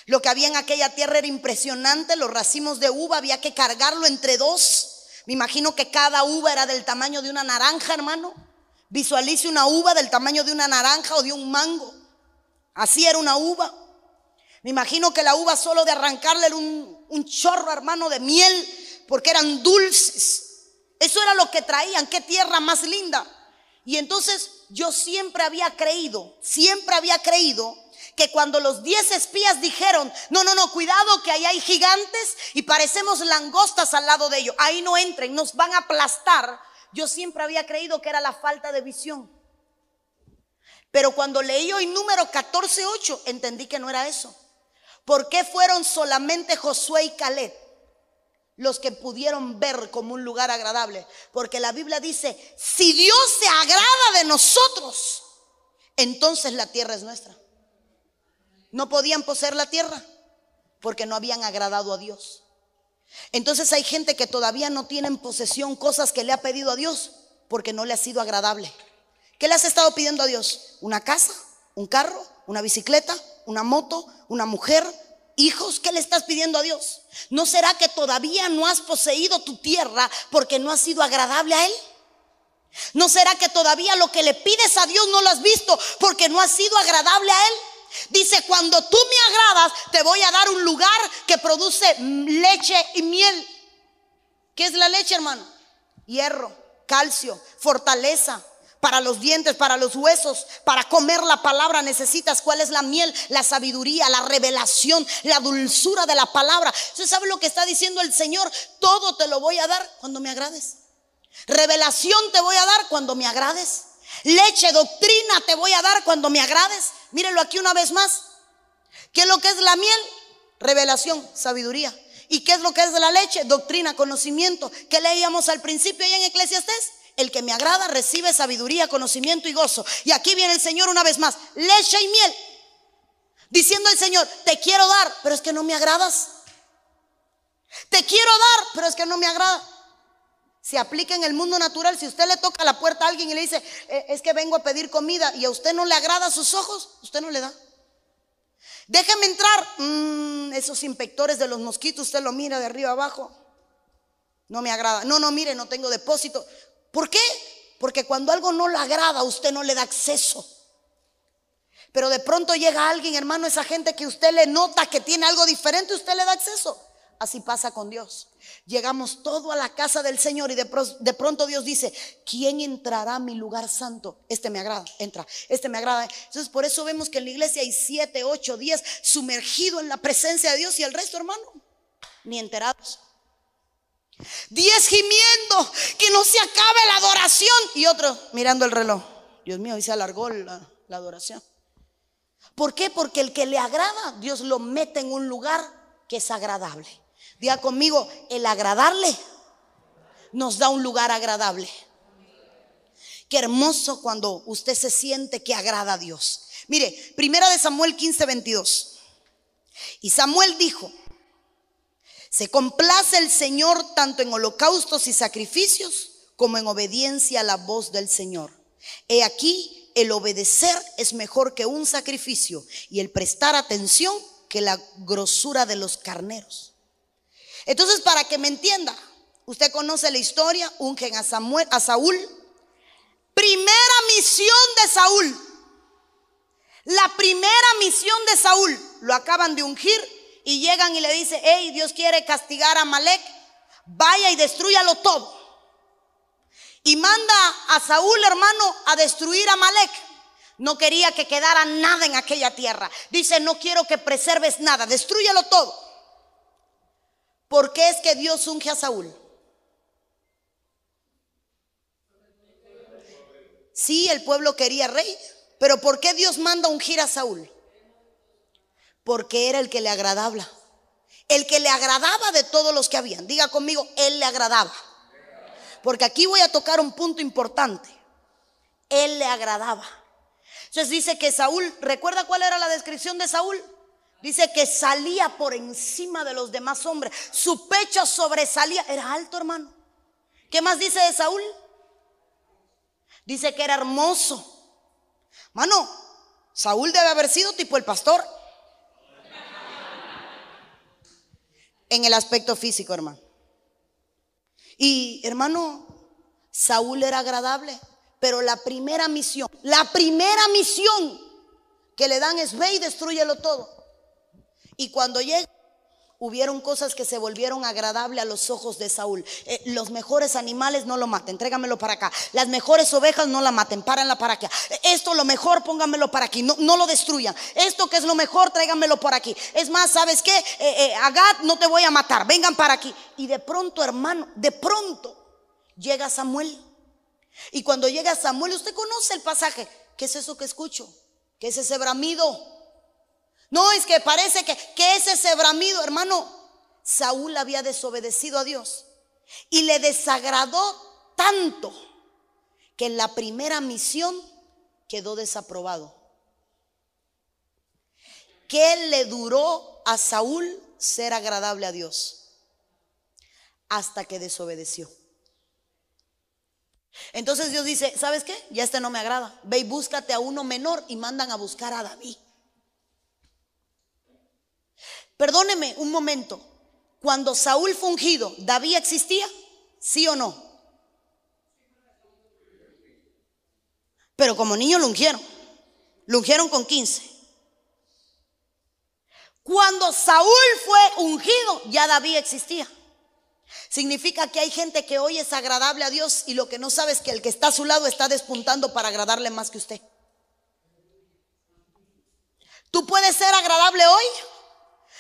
Lo que había en aquella tierra era impresionante. Los racimos de uva había que cargarlo entre dos. Me imagino que cada uva era del tamaño de una naranja, hermano. Visualice una uva del tamaño de una naranja o de un mango. Así era una uva. Me imagino que la uva solo de arrancarle era un, un chorro, hermano, de miel, porque eran dulces. Eso era lo que traían. Qué tierra más linda. Y entonces yo siempre había creído, siempre había creído que cuando los diez espías dijeron, no, no, no, cuidado que ahí hay gigantes y parecemos langostas al lado de ellos, ahí no entren, nos van a aplastar, yo siempre había creído que era la falta de visión. Pero cuando leí hoy número 14.8, entendí que no era eso. ¿Por qué fueron solamente Josué y Caleb? los que pudieron ver como un lugar agradable. Porque la Biblia dice, si Dios se agrada de nosotros, entonces la tierra es nuestra. No podían poseer la tierra porque no habían agradado a Dios. Entonces hay gente que todavía no tiene en posesión cosas que le ha pedido a Dios porque no le ha sido agradable. ¿Qué le has estado pidiendo a Dios? ¿Una casa? ¿Un carro? ¿Una bicicleta? ¿Una moto? ¿Una mujer? Hijos, ¿qué le estás pidiendo a Dios? ¿No será que todavía no has poseído tu tierra porque no has sido agradable a Él? ¿No será que todavía lo que le pides a Dios no lo has visto porque no has sido agradable a Él? Dice, cuando tú me agradas, te voy a dar un lugar que produce leche y miel. ¿Qué es la leche, hermano? Hierro, calcio, fortaleza, para los dientes, para los huesos, para comer la palabra necesitas. ¿Cuál es la miel? La sabiduría, la revelación, la dulzura de la palabra. ¿Usted sabe lo que está diciendo el Señor? Todo te lo voy a dar cuando me agrades. Revelación te voy a dar cuando me agrades. Leche, doctrina te voy a dar cuando me agrades. Mírenlo aquí una vez más. ¿Qué es lo que es la miel? Revelación, sabiduría. ¿Y qué es lo que es la leche? Doctrina, conocimiento. ¿Qué leíamos al principio ahí en Eclesiastés? El que me agrada recibe sabiduría, conocimiento y gozo. Y aquí viene el Señor una vez más, leche y miel. Diciendo el Señor, te quiero dar, pero es que no me agradas. Te quiero dar, pero es que no me agrada. Se aplica en el mundo natural. Si usted le toca la puerta a alguien y le dice, eh, es que vengo a pedir comida y a usted no le agrada sus ojos, usted no le da. Déjeme entrar. Mm, esos inspectores de los mosquitos, usted lo mira de arriba abajo. No me agrada. No, no, mire, no tengo depósito. ¿Por qué? Porque cuando algo no le agrada, usted no le da acceso. Pero de pronto llega alguien, hermano, esa gente que usted le nota que tiene algo diferente, usted le da acceso. Así pasa con Dios. Llegamos todo a la casa del Señor y de, pronto Dios dice, ¿quién entrará a mi lugar santo? Este me agrada, entra, este me agrada. Entonces por eso vemos que en la iglesia hay siete, ocho, diez sumergidos en la presencia de Dios y el resto, hermano, ni enterados. Diez gimiendo, que no se acabe la adoración. Y otro mirando el reloj. Dios mío, y se alargó la, la adoración. ¿Por qué? Porque el que le agrada, Dios lo mete en un lugar que es agradable. Diga conmigo, el agradarle nos da un lugar agradable. Qué hermoso cuando usted se siente que agrada a Dios. Mire, primera de Samuel 15, 22. Y Samuel dijo, se complace el Señor tanto en holocaustos y sacrificios como en obediencia a la voz del Señor. He aquí, el obedecer es mejor que un sacrificio y el prestar atención que la grosura de los carneros. Entonces, para que me entienda, usted conoce la historia, ungen a, Samuel, a Saúl. Primera misión de Saúl. La primera misión de Saúl. Lo acaban de ungir y llegan y le dice, hey, Dios quiere castigar a Malek. Vaya y destruyalo todo. Y manda a Saúl, hermano, a destruir a Malek. No quería que quedara nada en aquella tierra. Dice, no quiero que preserves nada, destruyalo todo. ¿Por qué es que Dios unge a Saúl? Sí, el pueblo quería rey, pero ¿por qué Dios manda ungir a Saúl? Porque era el que le agradaba. El que le agradaba de todos los que habían. Diga conmigo, él le agradaba. Porque aquí voy a tocar un punto importante. Él le agradaba. Entonces dice que Saúl, ¿recuerda cuál era la descripción de Saúl? Dice que salía por encima de los demás hombres. Su pecho sobresalía. Era alto, hermano. ¿Qué más dice de Saúl? Dice que era hermoso. Mano, Saúl debe haber sido tipo el pastor. En el aspecto físico, hermano. Y hermano, Saúl era agradable. Pero la primera misión, la primera misión que le dan es ve y destruyelo todo. Y cuando llega, hubieron cosas que se volvieron agradables a los ojos de Saúl. Eh, los mejores animales no lo maten, tráigamelo para acá. Las mejores ovejas no la maten, párenla para acá. Esto lo mejor, póngamelo para aquí, no, no lo destruyan. Esto que es lo mejor, tráigamelo por aquí. Es más, ¿sabes qué? Eh, eh, Agat, no te voy a matar, vengan para aquí. Y de pronto, hermano, de pronto llega Samuel. Y cuando llega Samuel, usted conoce el pasaje. ¿Qué es eso que escucho? ¿Qué es ese bramido? No, es que parece que, que es ese bramido, hermano. Saúl había desobedecido a Dios y le desagradó tanto que en la primera misión quedó desaprobado. ¿Qué le duró a Saúl ser agradable a Dios? Hasta que desobedeció. Entonces Dios dice, ¿sabes qué? Ya este no me agrada. Ve y búscate a uno menor y mandan a buscar a David. Perdóneme un momento. Cuando Saúl fue ungido, ¿David existía? ¿Sí o no? Pero como niño lo ungieron. Lo ungieron con 15. Cuando Saúl fue ungido, ya David existía. Significa que hay gente que hoy es agradable a Dios y lo que no sabe es que el que está a su lado está despuntando para agradarle más que usted. Tú puedes ser agradable hoy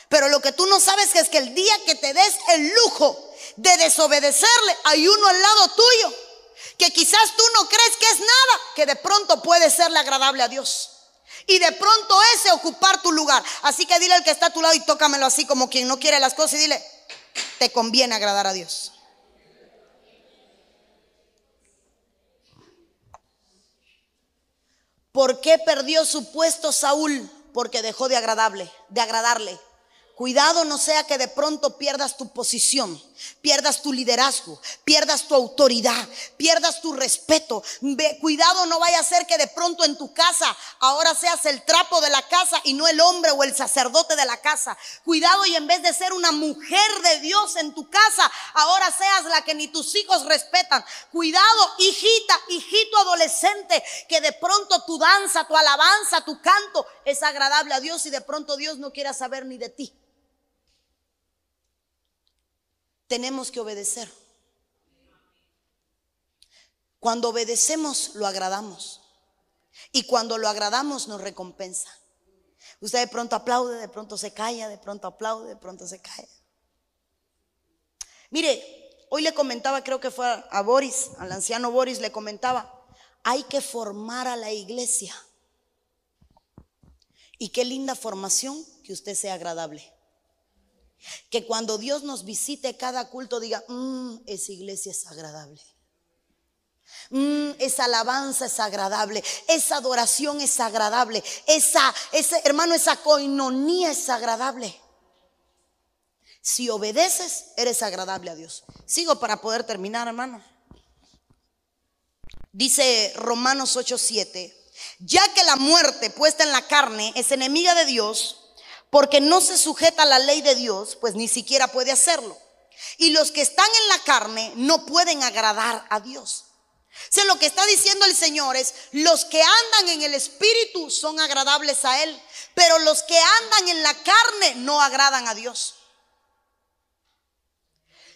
pero lo que tú no sabes es que el día que te des el lujo de desobedecerle, hay uno al lado tuyo que quizás tú no crees que es nada, que de pronto puede serle agradable a Dios. Y de pronto ese ocupar tu lugar. Así que dile al que está a tu lado y tócamelo así como quien no quiere las cosas y dile, te conviene agradar a Dios. ¿Por qué perdió su puesto Saúl? Porque dejó de agradable, de agradarle. Cuidado no sea que de pronto pierdas tu posición, pierdas tu liderazgo, pierdas tu autoridad, pierdas tu respeto. Cuidado no vaya a ser que de pronto en tu casa ahora seas el trapo de la casa y no el hombre o el sacerdote de la casa. Cuidado y en vez de ser una mujer de Dios en tu casa, ahora seas la que ni tus hijos respetan. Cuidado, hijita, hijito adolescente, que de pronto tu danza, tu alabanza, tu canto es agradable a Dios y de pronto Dios no quiera saber ni de ti. Tenemos que obedecer. Cuando obedecemos, lo agradamos. Y cuando lo agradamos, nos recompensa. Usted de pronto aplaude, de pronto se calla, de pronto aplaude, de pronto se calla. Mire, hoy le comentaba, creo que fue a Boris, al anciano Boris, le comentaba, hay que formar a la iglesia. Y qué linda formación que usted sea agradable. Que cuando Dios nos visite cada culto diga, mmm, esa iglesia es agradable. Mm, esa alabanza es agradable, esa adoración es agradable, esa, ese, hermano, esa coinonía es agradable. Si obedeces, eres agradable a Dios. Sigo para poder terminar, hermano. Dice Romanos 8:7, ya que la muerte puesta en la carne es enemiga de Dios, porque no se sujeta a la ley de Dios, pues ni siquiera puede hacerlo. Y los que están en la carne no pueden agradar a Dios. O lo que está diciendo el Señor es, los que andan en el Espíritu son agradables a Él, pero los que andan en la carne no agradan a Dios.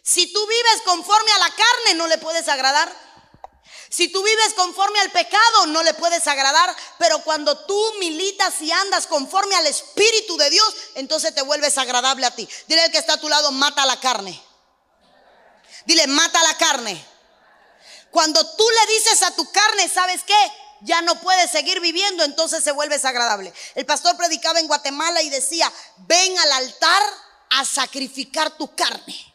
Si tú vives conforme a la carne, no le puedes agradar. Si tú vives conforme al pecado, no le puedes agradar. Pero cuando tú militas y andas conforme al Espíritu de Dios, entonces te vuelves agradable a ti. Dile al que está a tu lado, mata la carne. Dile, mata la carne. Cuando tú le dices a tu carne, ¿sabes qué? Ya no puedes seguir viviendo, entonces se vuelve agradable. El pastor predicaba en Guatemala y decía, ven al altar a sacrificar tu carne.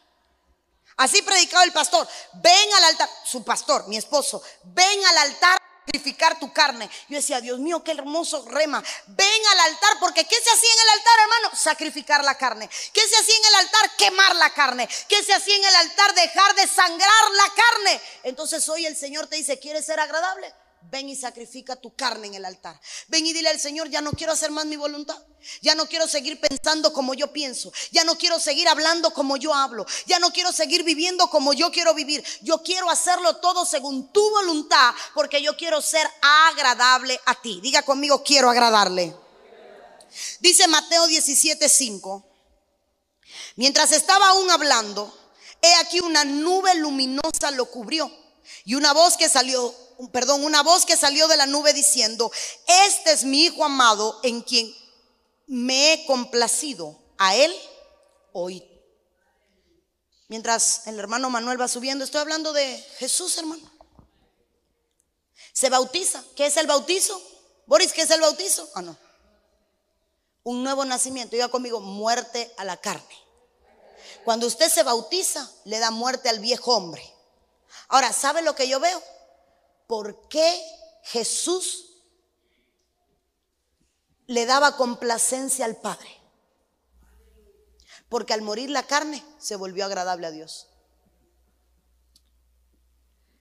Así predicaba el pastor. Ven al altar, su pastor, mi esposo, ven al altar sacrificar tu carne. Yo decía, Dios mío, qué hermoso rema. Ven al altar, porque ¿qué se hacía en el altar, hermano? Sacrificar la carne. ¿Qué se hacía en el altar? Quemar la carne. ¿Qué se hacía en el altar? Dejar de sangrar la carne. Entonces hoy el Señor te dice, ¿quieres ser agradable? Ven y sacrifica tu carne en el altar. Ven y dile al Señor, ya no quiero hacer más mi voluntad. Ya no quiero seguir pensando como yo pienso. Ya no quiero seguir hablando como yo hablo. Ya no quiero seguir viviendo como yo quiero vivir. Yo quiero hacerlo todo según tu voluntad porque yo quiero ser agradable a ti. Diga conmigo, quiero agradarle. Dice Mateo 17:5. Mientras estaba aún hablando, he aquí una nube luminosa lo cubrió y una voz que salió perdón, una voz que salió de la nube diciendo, este es mi Hijo amado en quien me he complacido. A él hoy. Mientras el hermano Manuel va subiendo, estoy hablando de Jesús, hermano. Se bautiza. ¿Qué es el bautizo? Boris, ¿qué es el bautizo? Ah, no. Un nuevo nacimiento. Diga conmigo, muerte a la carne. Cuando usted se bautiza, le da muerte al viejo hombre. Ahora, ¿sabe lo que yo veo? Por qué Jesús le daba complacencia al Padre. Porque al morir la carne se volvió agradable a Dios.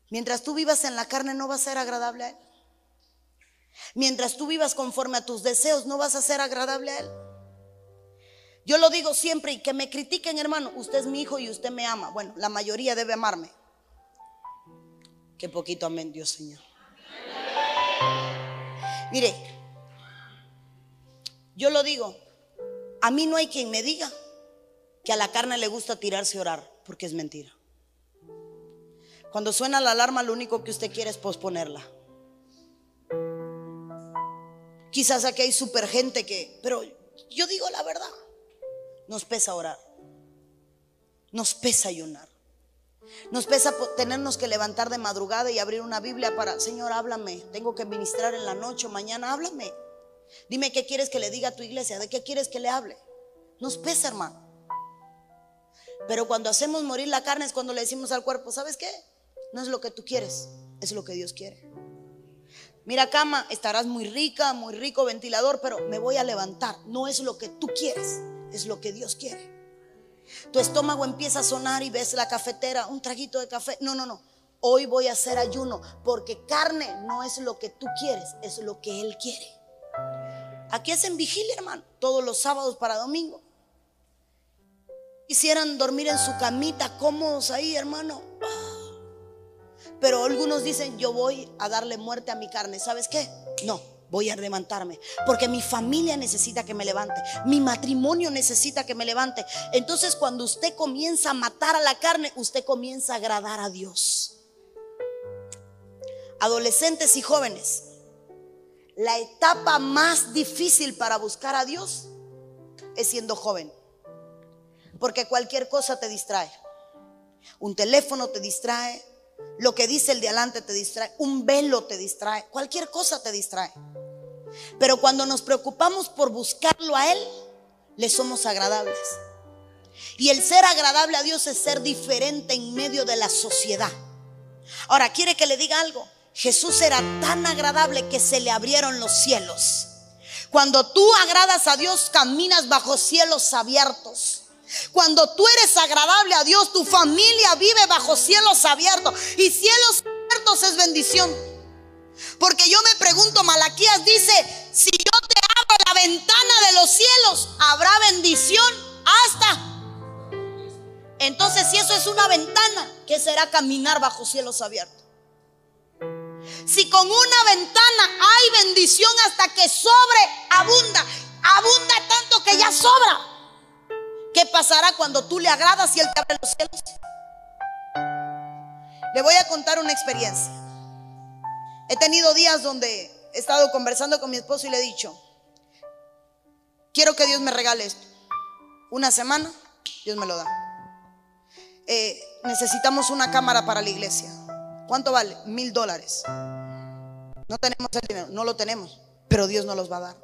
Mientras tú vivas en la carne no vas a ser agradable a Él. Mientras tú vivas conforme a tus deseos no vas a ser agradable a Él. Yo lo digo siempre y que me critiquen hermano, usted es mi hijo y usted me ama. Bueno, la mayoría debe amarme. Qué poquito amén Dios, Señor. Mire, yo lo digo, a mí no hay quien me diga que a la carne le gusta tirarse a orar, porque es mentira. Cuando suena la alarma, lo único que usted quiere es posponerla. Quizás aquí hay super gente que, pero yo digo la verdad, nos pesa orar, nos pesa ayunar. Nos pesa tenernos que levantar de madrugada y abrir una Biblia para, Señor, háblame. Tengo que ministrar en la noche o mañana, háblame. Dime qué quieres que le diga a tu iglesia, de qué quieres que le hable. Nos pesa, hermano. Pero cuando hacemos morir la carne es cuando le decimos al cuerpo, ¿sabes qué? No es lo que tú quieres, es lo que Dios quiere. Mira, cama, estarás muy rica, muy rico ventilador, pero me voy a levantar. No es lo que tú quieres, es lo que Dios quiere. Tu estómago empieza a sonar y ves la cafetera, un traguito de café. No, no, no. Hoy voy a hacer ayuno porque carne no es lo que tú quieres, es lo que Él quiere. Aquí es en vigilia, hermano, todos los sábados para domingo. Quisieran dormir en su camita cómodos ahí, hermano. Pero algunos dicen, yo voy a darle muerte a mi carne. ¿Sabes qué? No voy a levantarme. Porque mi familia necesita que me levante. Mi matrimonio necesita que me levante. Entonces cuando usted comienza a matar a la carne, usted comienza a agradar a Dios. Adolescentes y jóvenes, la etapa más difícil para buscar a Dios es siendo joven. Porque cualquier cosa te distrae. Un teléfono te distrae, lo que dice el de adelante te distrae, un velo te distrae, cualquier cosa te distrae. Pero cuando nos preocupamos por buscarlo a Él, le somos agradables. Y el ser agradable a Dios es ser diferente en medio de la sociedad. Ahora, ¿quiere que le diga algo? Jesús era tan agradable que se le abrieron los cielos. Cuando tú agradas a Dios, caminas bajo cielos abiertos. Cuando tú eres agradable a Dios, tu familia vive bajo cielos abiertos. Y cielos abiertos es bendición. Porque yo me pregunto, Malaquías dice, si yo te abro la ventana de los cielos, habrá bendición hasta. Entonces, si eso es una ventana, ¿qué será caminar bajo cielos abiertos? Si con una ventana hay bendición hasta que sobre, abunda, abunda tanto que ya sobra. ¿Qué pasará cuando tú le agradas y él te abre los cielos? Le voy a contar una experiencia. He tenido días donde he estado conversando con mi esposo y le he dicho, quiero que Dios me regale esto. Una semana, Dios me lo da. Eh, necesitamos una cámara para la iglesia. ¿Cuánto vale? Mil dólares. No tenemos el dinero, no lo tenemos, pero Dios nos los va a dar.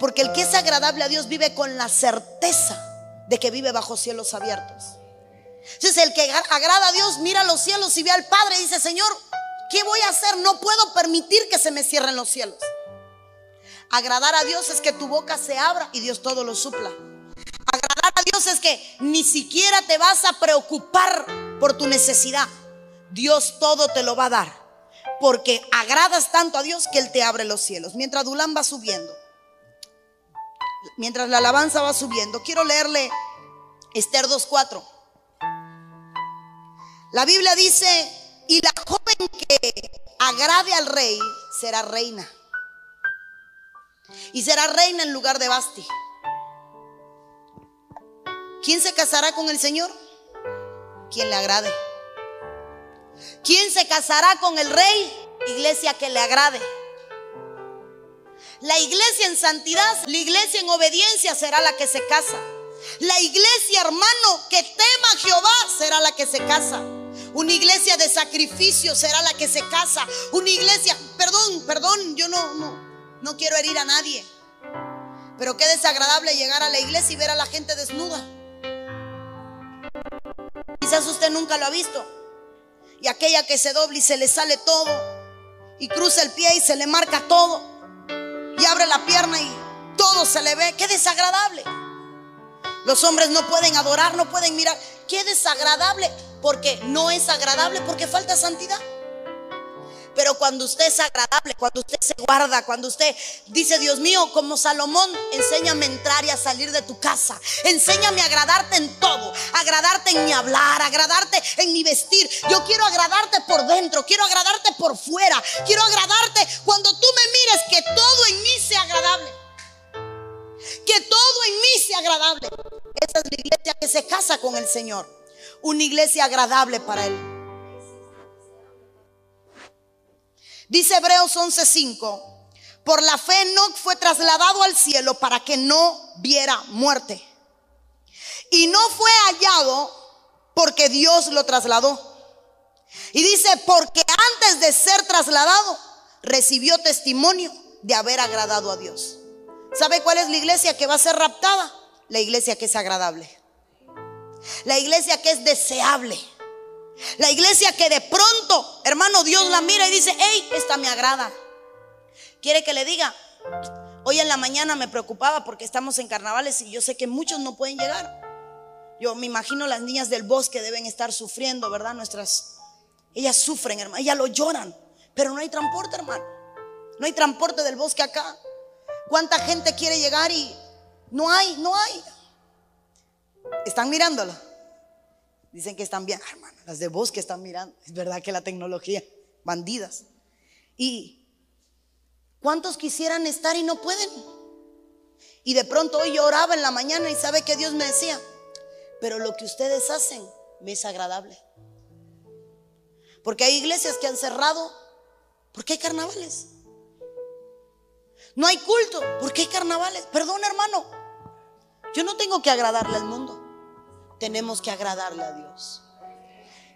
Porque el que es agradable a Dios vive con la certeza de que vive bajo cielos abiertos. Entonces el que agrada a Dios mira los cielos y ve al Padre y dice, Señor, ¿qué voy a hacer? No puedo permitir que se me cierren los cielos. Agradar a Dios es que tu boca se abra y Dios todo lo supla. Agradar a Dios es que ni siquiera te vas a preocupar por tu necesidad. Dios todo te lo va a dar. Porque agradas tanto a Dios que Él te abre los cielos. Mientras Dulán va subiendo, mientras la alabanza va subiendo, quiero leerle Esther 2.4. La Biblia dice, y la joven que agrade al rey será reina. Y será reina en lugar de Basti. ¿Quién se casará con el Señor? Quien le agrade. ¿Quién se casará con el rey? Iglesia que le agrade. La iglesia en santidad, la iglesia en obediencia será la que se casa. La iglesia, hermano, que tema a Jehová será la que se casa. Una iglesia de sacrificio será la que se casa. Una iglesia, perdón, perdón, yo no, no, no quiero herir a nadie. Pero qué desagradable llegar a la iglesia y ver a la gente desnuda. Quizás usted nunca lo ha visto y aquella que se dobla y se le sale todo y cruza el pie y se le marca todo y abre la pierna y todo se le ve. Qué desagradable. Los hombres no pueden adorar, no pueden mirar. Qué desagradable porque no es agradable porque falta santidad. Pero cuando usted es agradable, cuando usted se guarda, cuando usted dice, Dios mío, como Salomón, enséñame a entrar y a salir de tu casa. Enséñame a agradarte en todo. Agradarte en mi hablar, agradarte en mi vestir. Yo quiero agradarte por dentro, quiero agradarte por fuera. Quiero agradarte cuando tú me mires que todo en mí sea agradable. Que todo en mí sea agradable. Esa es la iglesia que se casa con el Señor. Una iglesia agradable para Él. Dice Hebreos 11:5, por la fe Enoch fue trasladado al cielo para que no viera muerte. Y no fue hallado porque Dios lo trasladó. Y dice, porque antes de ser trasladado, recibió testimonio de haber agradado a Dios. ¿Sabe cuál es la iglesia que va a ser raptada? La iglesia que es agradable. La iglesia que es deseable. La iglesia que de pronto, hermano, Dios la mira y dice, hey, esta me agrada. ¿Quiere que le diga? Hoy en la mañana me preocupaba porque estamos en carnavales y yo sé que muchos no pueden llegar. Yo me imagino las niñas del bosque deben estar sufriendo, ¿verdad? Nuestras, ellas sufren, hermano, ellas lo lloran, pero no hay transporte, hermano. No hay transporte del bosque acá. ¿Cuánta gente quiere llegar y no hay, no hay? Están mirándolo. Dicen que están bien, hermano. Las de bosque están mirando. Es verdad que la tecnología, bandidas. ¿Y cuántos quisieran estar y no pueden? Y de pronto hoy yo oraba en la mañana y sabe que Dios me decía, pero lo que ustedes hacen me es agradable. Porque hay iglesias que han cerrado porque hay carnavales. No hay culto porque hay carnavales. Perdón hermano, yo no tengo que agradarle al mundo, tenemos que agradarle a Dios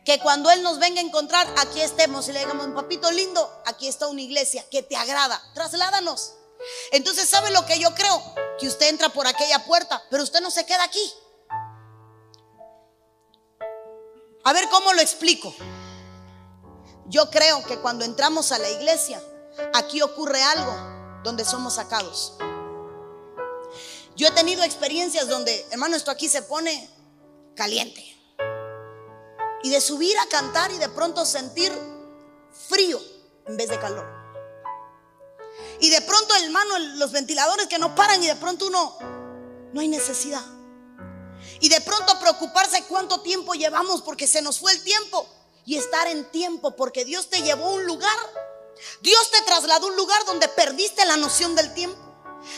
que cuando Él nos venga a encontrar, aquí estemos y le digamos, papito lindo, aquí está una iglesia que te agrada, trasládanos. Entonces, ¿sabe lo que yo creo? Que usted entra por aquella puerta, pero usted no se queda aquí. A ver cómo lo explico. Yo creo que cuando entramos a la iglesia, aquí ocurre algo donde somos sacados. Yo he tenido experiencias donde, hermano, esto aquí se pone caliente y de subir a cantar y de pronto sentir frío en vez de calor. Y de pronto, hermano, los ventiladores que no paran y de pronto uno, no hay necesidad. Y de pronto preocuparse cuánto tiempo llevamos porque se nos fue el tiempo. Y estar en tiempo porque Dios te llevó a un lugar. Dios te trasladó a un lugar donde perdiste la noción del tiempo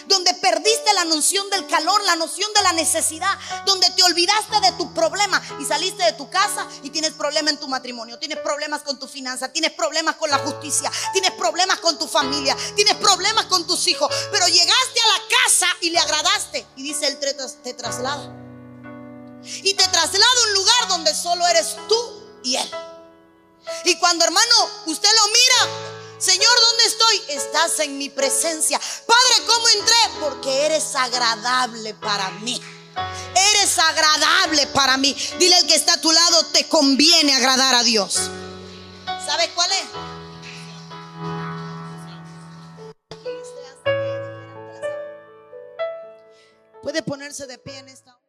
donde perdiste la noción del calor, la noción de la necesidad, donde te olvidaste de tu problema y saliste de tu casa y tienes problemas en tu matrimonio, tienes problemas con tu finanza, tienes problemas con la justicia, tienes problemas con tu familia, tienes problemas con tus hijos, pero llegaste a la casa y le agradaste y dice te, te traslada. Y te traslada a un lugar donde solo eres tú y él. Y cuando hermano, usted lo mira, Señor, ¿dónde estoy? Estás en mi presencia. Padre, ¿cómo entré? Porque eres agradable para mí. Eres agradable para mí. Dile al que está a tu lado, te conviene agradar a Dios. ¿Sabes cuál es? Puede ponerse de pie en esta